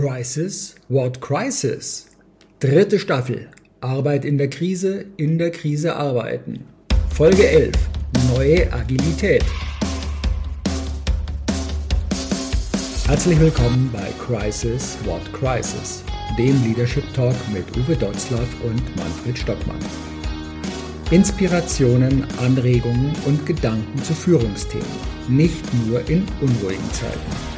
Crisis? What Crisis? Dritte Staffel. Arbeit in der Krise, in der Krise arbeiten. Folge 11. Neue Agilität. Herzlich willkommen bei Crisis What Crisis, dem Leadership Talk mit Uwe Dotzlaff und Manfred Stockmann. Inspirationen, Anregungen und Gedanken zu Führungsthemen, nicht nur in unruhigen Zeiten.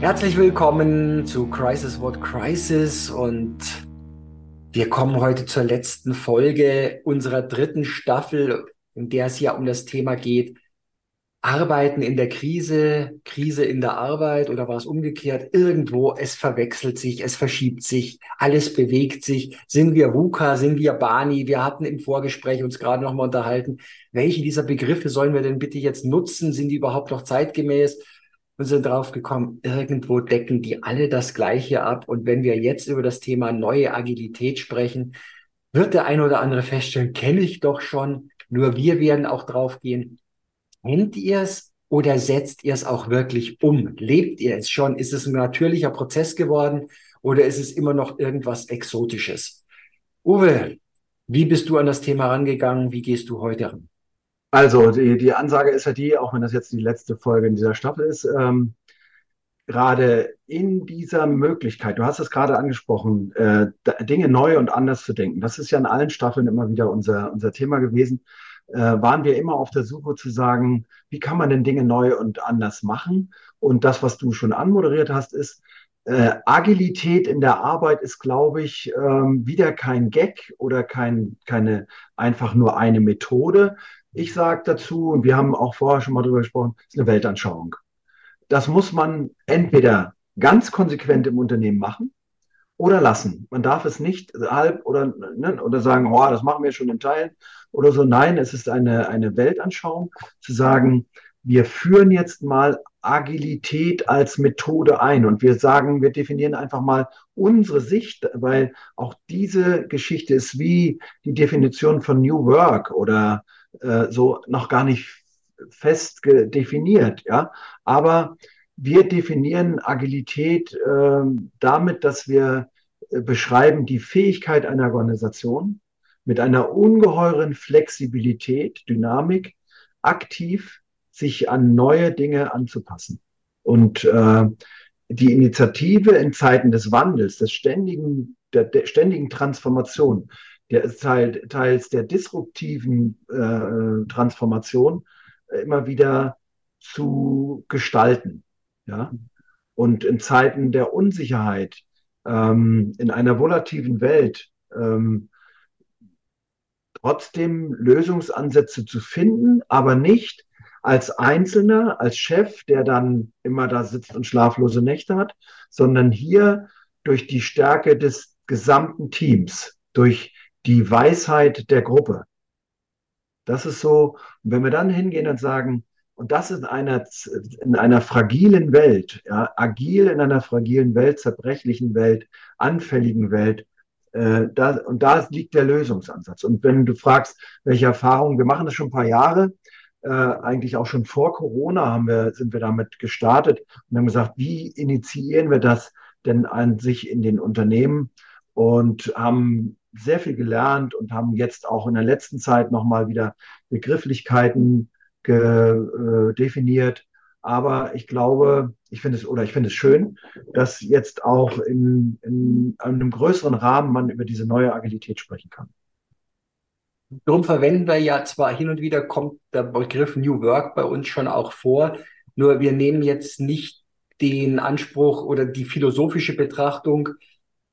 Herzlich willkommen zu Crisis What Crisis und wir kommen heute zur letzten Folge unserer dritten Staffel, in der es ja um das Thema geht, Arbeiten in der Krise, Krise in der Arbeit oder war es umgekehrt? Irgendwo, es verwechselt sich, es verschiebt sich, alles bewegt sich. Sind wir VUCA, sind wir Bani? Wir hatten im Vorgespräch uns gerade nochmal unterhalten, welche dieser Begriffe sollen wir denn bitte jetzt nutzen? Sind die überhaupt noch zeitgemäß? Und sind drauf gekommen, irgendwo decken die alle das Gleiche ab. Und wenn wir jetzt über das Thema neue Agilität sprechen, wird der ein oder andere feststellen, kenne ich doch schon. Nur wir werden auch drauf gehen. Kennt ihr es oder setzt ihr es auch wirklich um? Lebt ihr es schon? Ist es ein natürlicher Prozess geworden oder ist es immer noch irgendwas Exotisches? Uwe, wie bist du an das Thema rangegangen? Wie gehst du heute ran? Also, die, die Ansage ist ja die, auch wenn das jetzt die letzte Folge in dieser Staffel ist, ähm, gerade in dieser Möglichkeit, du hast es gerade angesprochen, äh, Dinge neu und anders zu denken. Das ist ja in allen Staffeln immer wieder unser, unser Thema gewesen. Äh, waren wir immer auf der Suche zu sagen, wie kann man denn Dinge neu und anders machen? Und das, was du schon anmoderiert hast, ist, äh, Agilität in der Arbeit ist, glaube ich, ähm, wieder kein Gag oder kein, keine einfach nur eine Methode, ich sage dazu, und wir haben auch vorher schon mal drüber gesprochen, ist eine Weltanschauung. Das muss man entweder ganz konsequent im Unternehmen machen oder lassen. Man darf es nicht halb oder, ne, oder sagen, oh, das machen wir schon in Teilen oder so. Nein, es ist eine, eine Weltanschauung, zu sagen, wir führen jetzt mal Agilität als Methode ein und wir sagen, wir definieren einfach mal unsere Sicht, weil auch diese Geschichte ist wie die Definition von New Work oder äh, so noch gar nicht fest definiert, ja. Aber wir definieren Agilität äh, damit, dass wir äh, beschreiben die Fähigkeit einer Organisation mit einer ungeheuren Flexibilität, Dynamik, aktiv sich an neue Dinge anzupassen. Und äh, die Initiative in Zeiten des Wandels, des ständigen, der, der ständigen Transformation, der ist Teil, teils der disruptiven äh, Transformation äh, immer wieder zu gestalten. Ja? Und in Zeiten der Unsicherheit, ähm, in einer volativen Welt, ähm, trotzdem Lösungsansätze zu finden, aber nicht als Einzelner, als Chef, der dann immer da sitzt und schlaflose Nächte hat, sondern hier durch die Stärke des gesamten Teams, durch die Weisheit der Gruppe. Das ist so, und wenn wir dann hingehen und sagen, und das in einer, in einer fragilen Welt, ja, agil in einer fragilen Welt, zerbrechlichen Welt, anfälligen Welt, äh, da, und da liegt der Lösungsansatz. Und wenn du fragst, welche Erfahrungen, wir machen das schon ein paar Jahre, äh, eigentlich auch schon vor Corona haben wir, sind wir damit gestartet und haben gesagt, wie initiieren wir das denn an sich in den Unternehmen und haben sehr viel gelernt und haben jetzt auch in der letzten Zeit nochmal wieder Begrifflichkeiten äh, definiert. Aber ich glaube, ich finde es oder ich finde es schön, dass jetzt auch in, in einem größeren Rahmen man über diese neue Agilität sprechen kann. Darum verwenden wir ja zwar hin und wieder kommt der Begriff New Work bei uns schon auch vor, nur wir nehmen jetzt nicht den Anspruch oder die philosophische Betrachtung,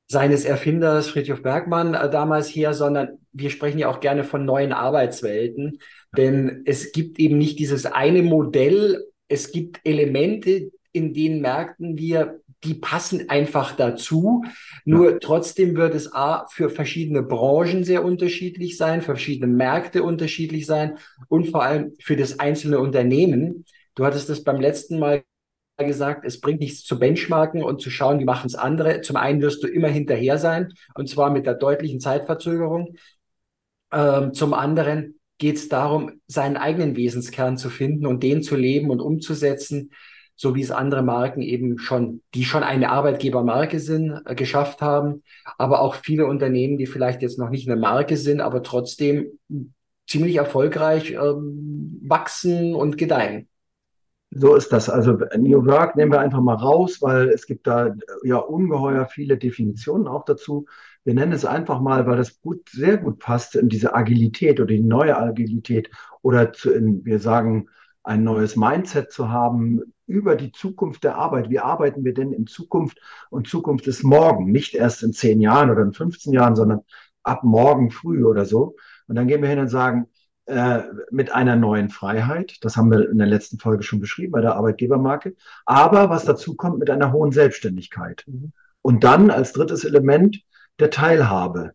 seines Erfinders Friedrich Bergmann äh, damals her, sondern wir sprechen ja auch gerne von neuen Arbeitswelten, denn es gibt eben nicht dieses eine Modell, es gibt Elemente, in denen merken wir, die passen einfach dazu. Nur ja. trotzdem wird es A, für verschiedene Branchen sehr unterschiedlich sein, für verschiedene Märkte unterschiedlich sein und vor allem für das einzelne Unternehmen. Du hattest das beim letzten Mal gesagt, es bringt nichts zu benchmarken und zu schauen, wie machen es andere. Zum einen wirst du immer hinterher sein, und zwar mit der deutlichen Zeitverzögerung. Ähm, zum anderen geht es darum, seinen eigenen Wesenskern zu finden und den zu leben und umzusetzen, so wie es andere Marken eben schon, die schon eine Arbeitgebermarke sind, äh, geschafft haben, aber auch viele Unternehmen, die vielleicht jetzt noch nicht eine Marke sind, aber trotzdem ziemlich erfolgreich ähm, wachsen und gedeihen. So ist das. Also New Work nehmen wir einfach mal raus, weil es gibt da ja ungeheuer viele Definitionen auch dazu. Wir nennen es einfach mal, weil das gut, sehr gut passt in diese Agilität oder die neue Agilität oder zu, in, wir sagen, ein neues Mindset zu haben über die Zukunft der Arbeit. Wie arbeiten wir denn in Zukunft? Und Zukunft ist morgen, nicht erst in zehn Jahren oder in 15 Jahren, sondern ab morgen früh oder so. Und dann gehen wir hin und sagen, äh, mit einer neuen Freiheit. Das haben wir in der letzten Folge schon beschrieben bei der Arbeitgebermarke. Aber was dazu kommt, mit einer hohen Selbstständigkeit. Mhm. Und dann als drittes Element der Teilhabe.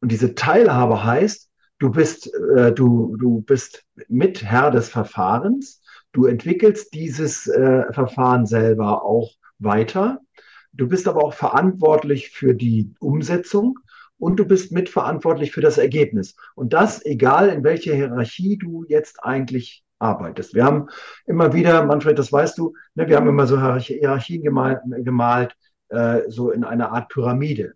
Und diese Teilhabe heißt, du bist, äh, du, du bist Mitherr des Verfahrens. Du entwickelst dieses äh, Verfahren selber auch weiter. Du bist aber auch verantwortlich für die Umsetzung und du bist mitverantwortlich für das Ergebnis. Und das, egal in welcher Hierarchie du jetzt eigentlich arbeitest. Wir haben immer wieder, Manfred, das weißt du, ne, wir haben immer so Hierarchien gemalt, gemalt äh, so in einer Art Pyramide.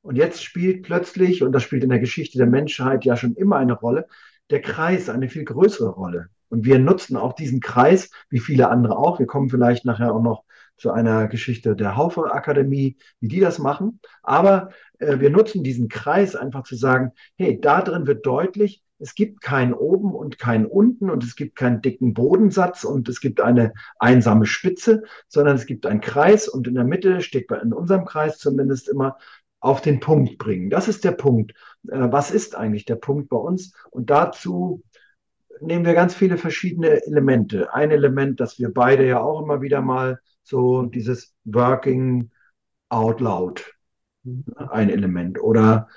Und jetzt spielt plötzlich, und das spielt in der Geschichte der Menschheit ja schon immer eine Rolle, der Kreis eine viel größere Rolle. Und wir nutzen auch diesen Kreis, wie viele andere auch. Wir kommen vielleicht nachher auch noch zu einer Geschichte der Haufe Akademie, wie die das machen. Aber äh, wir nutzen diesen Kreis einfach zu sagen, hey, da drin wird deutlich, es gibt kein oben und kein unten und es gibt keinen dicken Bodensatz und es gibt eine einsame Spitze, sondern es gibt einen Kreis und in der Mitte steht bei, in unserem Kreis zumindest immer auf den Punkt bringen. Das ist der Punkt. Äh, was ist eigentlich der Punkt bei uns? Und dazu nehmen wir ganz viele verschiedene Elemente. Ein Element, das wir beide ja auch immer wieder mal so dieses Working out loud, ein Element. Oder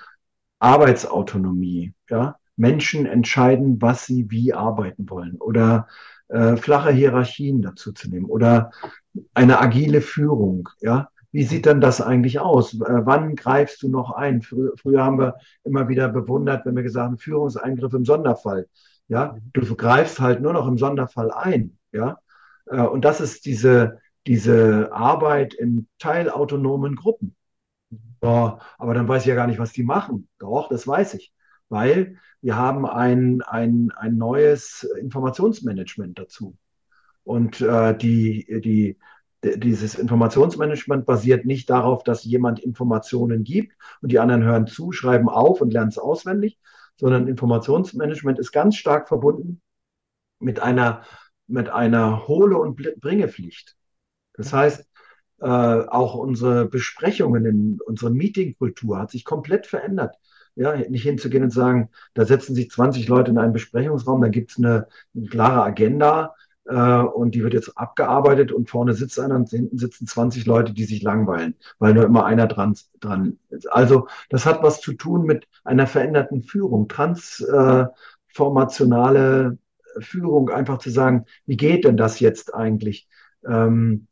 Arbeitsautonomie, ja. Menschen entscheiden, was sie wie arbeiten wollen. Oder äh, flache Hierarchien dazu zu nehmen. Oder eine agile Führung, ja. Wie sieht dann das eigentlich aus? Äh, wann greifst du noch ein? Frü früher haben wir immer wieder bewundert, wenn wir gesagt haben, Führungseingriff im Sonderfall. Ja, du greifst halt nur noch im Sonderfall ein. Ja, äh, und das ist diese, diese Arbeit in teilautonomen Gruppen. Ja, aber dann weiß ich ja gar nicht, was die machen. Doch, das weiß ich. Weil wir haben ein, ein, ein neues Informationsmanagement dazu. Und äh, die, die, dieses Informationsmanagement basiert nicht darauf, dass jemand Informationen gibt und die anderen hören zu, schreiben auf und lernen es auswendig, sondern Informationsmanagement ist ganz stark verbunden mit einer, mit einer Hole- und Bringepflicht. Das heißt, äh, auch unsere Besprechungen, in, unsere Meetingkultur hat sich komplett verändert. Ja, nicht hinzugehen und sagen, da setzen sich 20 Leute in einen Besprechungsraum, da gibt es eine, eine klare Agenda, äh, und die wird jetzt abgearbeitet und vorne sitzt einer und hinten sitzen 20 Leute, die sich langweilen, weil nur immer einer dran, dran ist. Also das hat was zu tun mit einer veränderten Führung, transformationale Führung, einfach zu sagen, wie geht denn das jetzt eigentlich? Ähm, äh,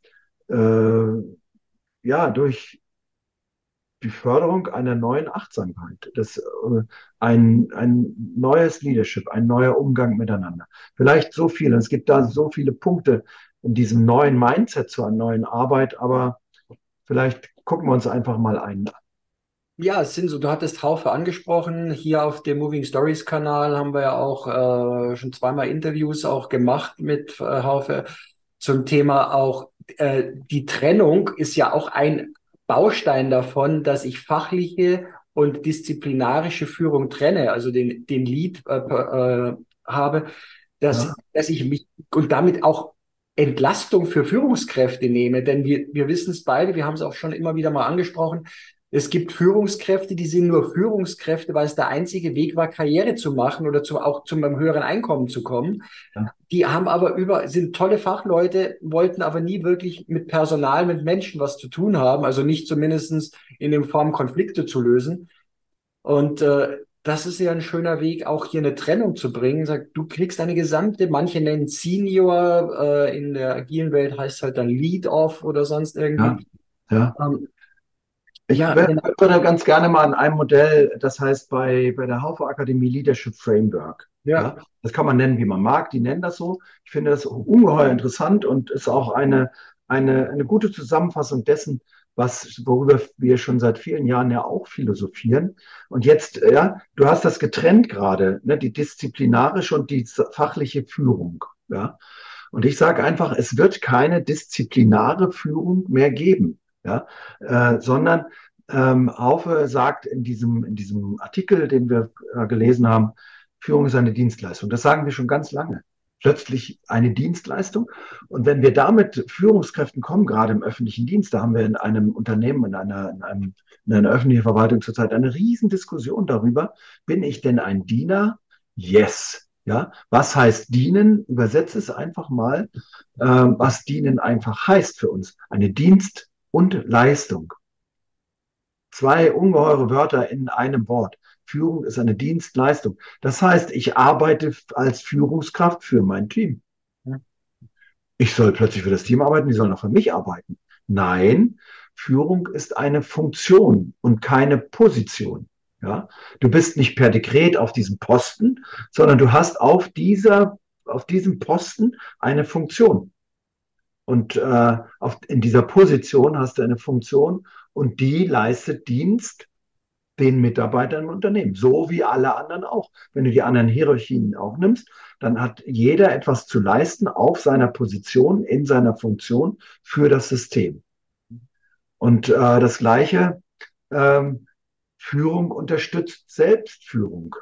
ja, durch die Förderung einer neuen Achtsamkeit, das, äh, ein, ein neues Leadership, ein neuer Umgang miteinander. Vielleicht so viel. Es gibt da so viele Punkte in diesem neuen Mindset zu einer neuen Arbeit, aber vielleicht gucken wir uns einfach mal einen an. Ja, es sind so, du hattest Haufe angesprochen. Hier auf dem Moving Stories Kanal haben wir ja auch äh, schon zweimal Interviews auch gemacht mit äh, Haufe zum Thema auch äh, die Trennung ist ja auch ein Baustein davon, dass ich fachliche und disziplinarische Führung trenne, also den, den Lead äh, äh, habe, dass, ja. dass ich mich und damit auch Entlastung für Führungskräfte nehme. Denn wir, wir wissen es beide, wir haben es auch schon immer wieder mal angesprochen, Es gibt Führungskräfte, die sind nur Führungskräfte, weil es der einzige Weg war, Karriere zu machen oder zu, auch zu einem höheren Einkommen zu kommen. Ja. Die haben aber über, sind tolle Fachleute, wollten aber nie wirklich mit Personal, mit Menschen was zu tun haben, also nicht zumindestens in dem Form Konflikte zu lösen. Und äh, das ist ja ein schöner Weg, auch hier eine Trennung zu bringen. Sag, du kriegst eine gesamte, manche nennen Senior, äh, in der agilen Welt heißt es halt dann Lead-Off oder sonst irgendwie. Ja, ja. Ähm, ich ja, genau. würde ganz gerne mal an einem Modell, das heißt bei, bei der Haufe Akademie Leadership Framework. Ja. ja. Das kann man nennen, wie man mag. Die nennen das so. Ich finde das ungeheuer interessant und ist auch eine, eine, eine gute Zusammenfassung dessen, was, worüber wir schon seit vielen Jahren ja auch philosophieren. Und jetzt, ja, du hast das getrennt gerade, ne, die disziplinarische und die fachliche Führung. Ja. Und ich sage einfach, es wird keine disziplinare Führung mehr geben ja, äh, sondern ähm, Haufe sagt in diesem, in diesem Artikel, den wir äh, gelesen haben, Führung ist eine Dienstleistung. Das sagen wir schon ganz lange. Plötzlich eine Dienstleistung. Und wenn wir damit Führungskräften kommen, gerade im öffentlichen Dienst, da haben wir in einem Unternehmen, in einer, in einem, in einer öffentlichen Verwaltung zurzeit eine Riesendiskussion darüber, bin ich denn ein Diener? Yes. Ja, was heißt dienen? Übersetze es einfach mal, äh, was dienen einfach heißt für uns. Eine Dienst, und Leistung. Zwei ungeheure Wörter in einem Wort. Führung ist eine Dienstleistung. Das heißt, ich arbeite als Führungskraft für mein Team. Ich soll plötzlich für das Team arbeiten, die sollen auch für mich arbeiten. Nein, Führung ist eine Funktion und keine Position. Ja, du bist nicht per Dekret auf diesem Posten, sondern du hast auf dieser, auf diesem Posten eine Funktion. Und äh, auf, in dieser Position hast du eine Funktion und die leistet Dienst den Mitarbeitern im Unternehmen, so wie alle anderen auch. Wenn du die anderen Hierarchien auch nimmst, dann hat jeder etwas zu leisten auf seiner Position, in seiner Funktion für das System. Und äh, das Gleiche, ähm, Führung unterstützt Selbstführung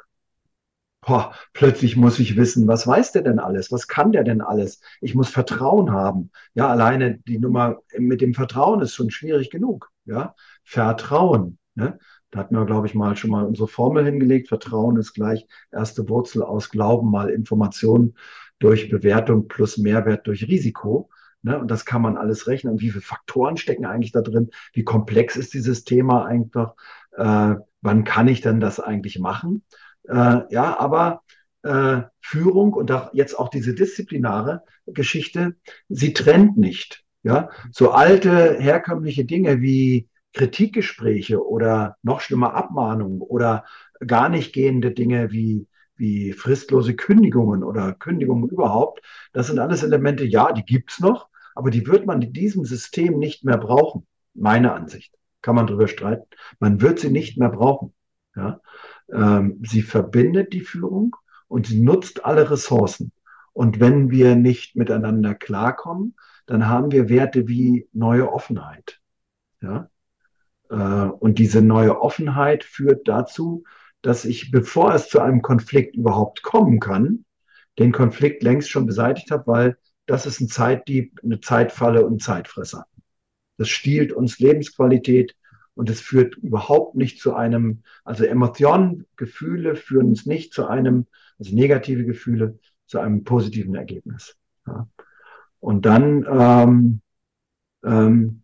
boah, plötzlich muss ich wissen, was weiß der denn alles? Was kann der denn alles? Ich muss Vertrauen haben. Ja, alleine die Nummer mit dem Vertrauen ist schon schwierig genug. Ja, Vertrauen. Ne? Da hatten wir, glaube ich, mal schon mal unsere Formel hingelegt. Vertrauen ist gleich erste Wurzel aus Glauben mal Information durch Bewertung plus Mehrwert durch Risiko. Ne? Und das kann man alles rechnen. Und wie viele Faktoren stecken eigentlich da drin? Wie komplex ist dieses Thema einfach? Äh, wann kann ich denn das eigentlich machen? Äh, ja, aber äh, Führung und auch jetzt auch diese disziplinare Geschichte, sie trennt nicht. Ja, so alte herkömmliche Dinge wie Kritikgespräche oder noch schlimmer Abmahnungen oder gar nicht gehende Dinge wie wie fristlose Kündigungen oder Kündigungen überhaupt, das sind alles Elemente, ja, die gibt's noch, aber die wird man in diesem System nicht mehr brauchen. Meine Ansicht. Kann man drüber streiten. Man wird sie nicht mehr brauchen. Ja? Ähm, sie verbindet die Führung und sie nutzt alle Ressourcen. Und wenn wir nicht miteinander klarkommen, dann haben wir Werte wie neue Offenheit. Ja? Äh, und diese neue Offenheit führt dazu, dass ich, bevor es zu einem Konflikt überhaupt kommen kann, den Konflikt längst schon beseitigt habe, weil das ist ein Zeitdieb, eine Zeitfalle und Zeitfresser. Das stiehlt uns Lebensqualität, und es führt überhaupt nicht zu einem, also Emotionen, Gefühle führen uns nicht zu einem, also negative Gefühle, zu einem positiven Ergebnis. Ja. Und dann ähm, ähm,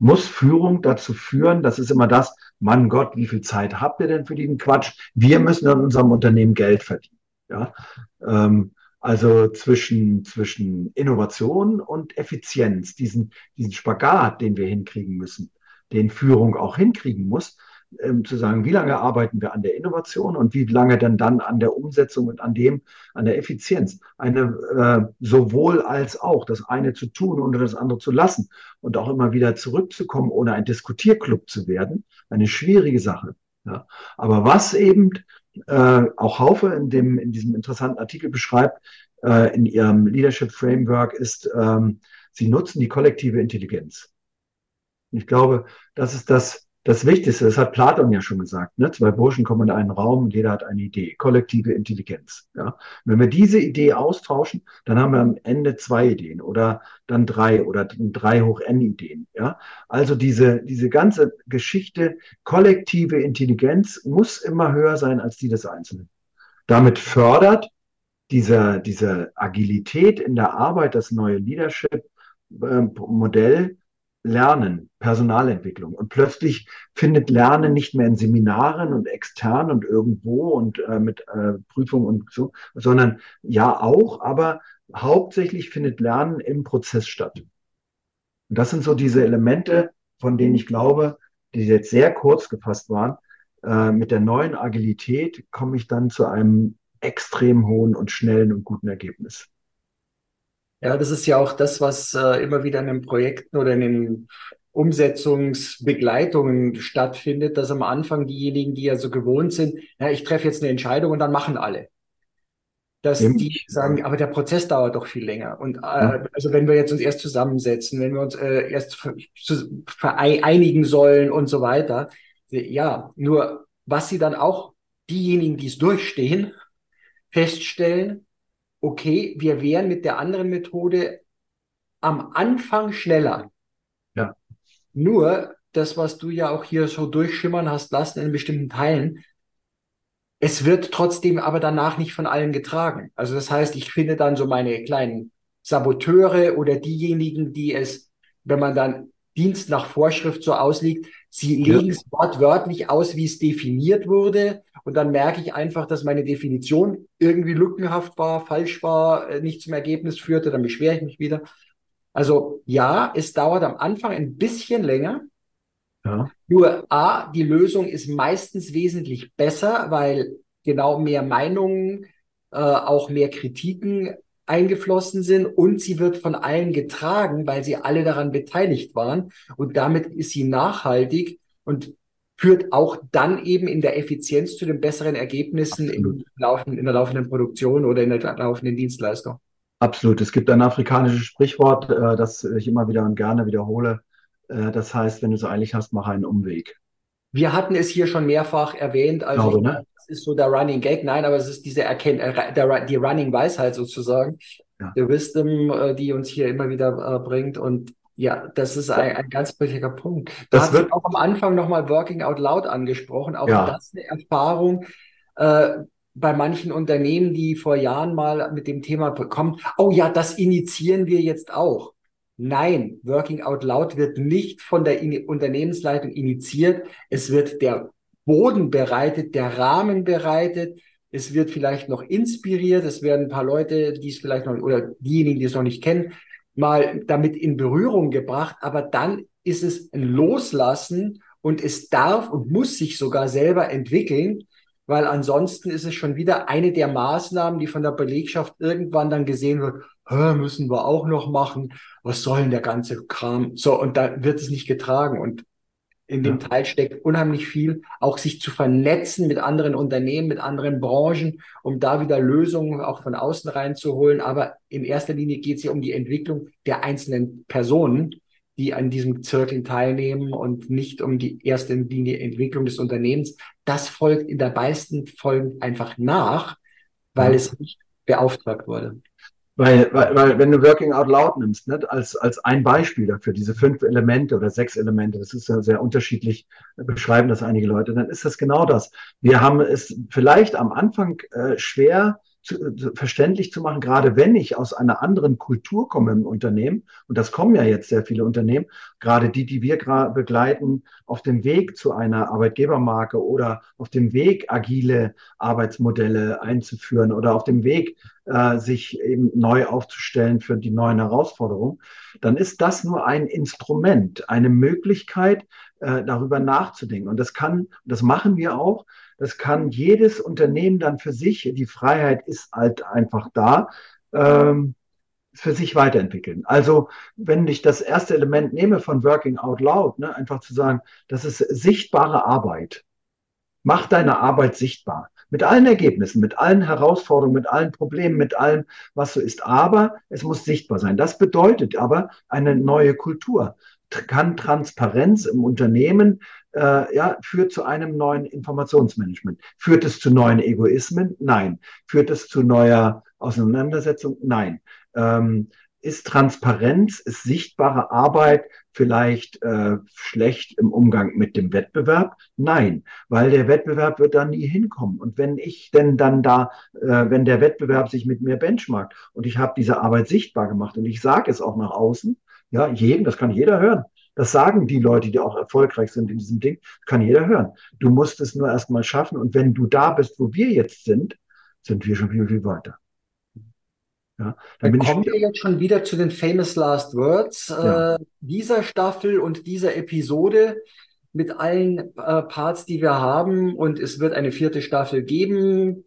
muss Führung dazu führen, das ist immer das, Mann Gott, wie viel Zeit habt ihr denn für diesen Quatsch? Wir müssen in unserem Unternehmen Geld verdienen. Ja? Ähm, also zwischen, zwischen Innovation und Effizienz, diesen, diesen Spagat, den wir hinkriegen müssen den Führung auch hinkriegen muss, ähm, zu sagen, wie lange arbeiten wir an der Innovation und wie lange denn dann an der Umsetzung und an dem, an der Effizienz. Eine äh, sowohl als auch, das eine zu tun und das andere zu lassen und auch immer wieder zurückzukommen, ohne ein Diskutierclub zu werden, eine schwierige Sache. Ja. Aber was eben äh, auch Haufe in, dem, in diesem interessanten Artikel beschreibt, äh, in ihrem Leadership Framework, ist, ähm, sie nutzen die kollektive Intelligenz. Und ich glaube, das ist das, das Wichtigste, das hat Platon ja schon gesagt, ne? zwei Burschen kommen in einen Raum und jeder hat eine Idee, kollektive Intelligenz. Ja? Wenn wir diese Idee austauschen, dann haben wir am Ende zwei Ideen oder dann drei oder drei hoch n Ideen. Ja? Also diese, diese ganze Geschichte, kollektive Intelligenz muss immer höher sein als die des Einzelnen. Damit fördert diese, diese Agilität in der Arbeit, das neue Leadership-Modell, ähm, Lernen, Personalentwicklung. Und plötzlich findet Lernen nicht mehr in Seminaren und extern und irgendwo und äh, mit äh, Prüfungen und so, sondern ja auch, aber hauptsächlich findet Lernen im Prozess statt. Und das sind so diese Elemente, von denen ich glaube, die jetzt sehr kurz gefasst waren. Äh, mit der neuen Agilität komme ich dann zu einem extrem hohen und schnellen und guten Ergebnis. Ja, das ist ja auch das, was äh, immer wieder in den Projekten oder in den Umsetzungsbegleitungen stattfindet, dass am Anfang diejenigen, die ja so gewohnt sind, ja, ich treffe jetzt eine Entscheidung und dann machen alle. Dass Stimmt. die sagen, aber der Prozess dauert doch viel länger. Und äh, ja. also wenn wir jetzt uns erst zusammensetzen, wenn wir uns äh, erst vereinigen sollen und so weiter, ja, nur was sie dann auch diejenigen, die es durchstehen, feststellen, okay, wir wären mit der anderen Methode am Anfang schneller. Ja. Nur das, was du ja auch hier so durchschimmern hast lassen in bestimmten Teilen, es wird trotzdem aber danach nicht von allen getragen. Also das heißt, ich finde dann so meine kleinen Saboteure oder diejenigen, die es, wenn man dann Dienst nach Vorschrift so auslegt, sie legen es wortwörtlich aus, wie es definiert wurde. Und dann merke ich einfach, dass meine Definition irgendwie lückenhaft war, falsch war, äh, nicht zum Ergebnis führte, dann beschwere ich mich wieder. Also ja, es dauert am Anfang ein bisschen länger. Ja. Nur A, die Lösung ist meistens wesentlich besser, weil genau mehr Meinungen, äh, auch mehr Kritiken eingeflossen sind und sie wird von allen getragen, weil sie alle daran beteiligt waren. Und damit ist sie nachhaltig und führt auch dann eben in der Effizienz zu den besseren Ergebnissen in, laufen, in der laufenden Produktion oder in der laufenden Dienstleistung. Absolut. Es gibt ein afrikanisches Sprichwort, äh, das ich immer wieder und gerne wiederhole. Äh, das heißt, wenn du es eilig hast, mach einen Umweg. Wir hatten es hier schon mehrfach erwähnt. Also Glaube, ne? das ist so der Running Gag. Nein, aber es ist diese Erkennt äh, der, die Running Weisheit sozusagen. Ja. Die Wisdom, äh, die uns hier immer wieder äh, bringt. Und ja, das ist ein, ein ganz wichtiger Punkt. Du das wird auch am Anfang nochmal Working Out Loud angesprochen. Auch ja. das eine Erfahrung äh, bei manchen Unternehmen, die vor Jahren mal mit dem Thema kommen. Oh ja, das initiieren wir jetzt auch. Nein, Working Out Loud wird nicht von der In Unternehmensleitung initiiert. Es wird der Boden bereitet, der Rahmen bereitet. Es wird vielleicht noch inspiriert. Es werden ein paar Leute, die es vielleicht noch, oder diejenigen, die es noch nicht kennen, mal damit in Berührung gebracht, aber dann ist es ein Loslassen und es darf und muss sich sogar selber entwickeln, weil ansonsten ist es schon wieder eine der Maßnahmen, die von der Belegschaft irgendwann dann gesehen wird, müssen wir auch noch machen, was soll denn der ganze Kram? So, und da wird es nicht getragen und in dem Teil steckt unheimlich viel, auch sich zu vernetzen mit anderen Unternehmen, mit anderen Branchen, um da wieder Lösungen auch von außen reinzuholen. Aber in erster Linie geht es ja um die Entwicklung der einzelnen Personen, die an diesem Zirkel teilnehmen und nicht um die erste Linie Entwicklung des Unternehmens. Das folgt in der meisten Folgen einfach nach, weil ja. es nicht beauftragt wurde. Weil, weil, weil wenn du Working Out Loud nimmst, ne, als, als ein Beispiel dafür, diese fünf Elemente oder sechs Elemente, das ist ja sehr unterschiedlich, beschreiben das einige Leute, dann ist das genau das. Wir haben es vielleicht am Anfang äh, schwer, zu, zu, verständlich zu machen, gerade wenn ich aus einer anderen Kultur komme im Unternehmen, und das kommen ja jetzt sehr viele Unternehmen, gerade die, die wir begleiten, auf dem Weg zu einer Arbeitgebermarke oder auf dem Weg, agile Arbeitsmodelle einzuführen oder auf dem Weg, äh, sich eben neu aufzustellen für die neuen Herausforderungen, dann ist das nur ein Instrument, eine Möglichkeit, äh, darüber nachzudenken. Und das kann, das machen wir auch, das kann jedes Unternehmen dann für sich, die Freiheit ist halt einfach da, ähm, für sich weiterentwickeln. Also wenn ich das erste Element nehme von Working Out Loud, ne, einfach zu sagen, das ist sichtbare Arbeit. Mach deine Arbeit sichtbar. Mit allen Ergebnissen, mit allen Herausforderungen, mit allen Problemen, mit allem, was so ist. Aber es muss sichtbar sein. Das bedeutet aber eine neue Kultur kann Transparenz im Unternehmen, äh, ja, führt zu einem neuen Informationsmanagement. Führt es zu neuen Egoismen? Nein. Führt es zu neuer Auseinandersetzung? Nein. Ähm, ist Transparenz, ist sichtbare Arbeit vielleicht äh, schlecht im Umgang mit dem Wettbewerb? Nein, weil der Wettbewerb wird da nie hinkommen. Und wenn ich denn dann da, äh, wenn der Wettbewerb sich mit mir benchmarkt und ich habe diese Arbeit sichtbar gemacht und ich sage es auch nach außen, ja, jedem, das kann jeder hören. Das sagen die Leute, die auch erfolgreich sind in diesem Ding, kann jeder hören. Du musst es nur erstmal schaffen. Und wenn du da bist, wo wir jetzt sind, sind wir schon viel, viel weiter. Ja, dann, dann kommen wir jetzt schon wieder zu den Famous Last Words ja. äh, dieser Staffel und dieser Episode mit allen äh, Parts, die wir haben. Und es wird eine vierte Staffel geben.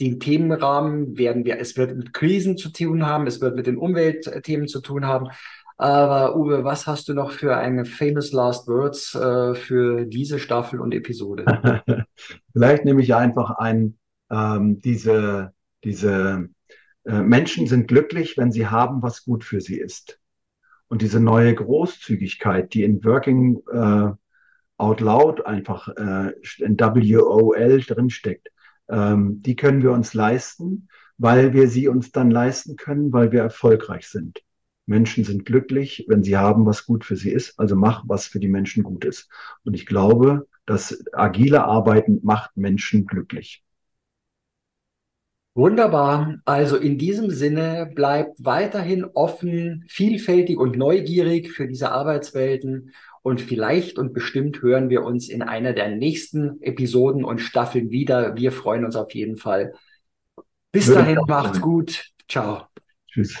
Den Themenrahmen werden wir, es wird mit Krisen zu tun haben, es wird mit den Umweltthemen zu tun haben. Aber Uwe, was hast du noch für eine Famous Last Words äh, für diese Staffel und Episode? Vielleicht nehme ich einfach ein, ähm, diese, diese äh, Menschen sind glücklich, wenn sie haben, was gut für sie ist. Und diese neue Großzügigkeit, die in Working äh, Out Loud einfach äh, in WOL drinsteckt, ähm, die können wir uns leisten, weil wir sie uns dann leisten können, weil wir erfolgreich sind. Menschen sind glücklich, wenn sie haben, was gut für sie ist. Also mach, was für die Menschen gut ist. Und ich glaube, dass agile Arbeiten macht Menschen glücklich. Wunderbar. Also in diesem Sinne bleibt weiterhin offen, vielfältig und neugierig für diese Arbeitswelten. Und vielleicht und bestimmt hören wir uns in einer der nächsten Episoden und Staffeln wieder. Wir freuen uns auf jeden Fall. Bis Würde dahin, macht's gut. Ciao. Tschüss.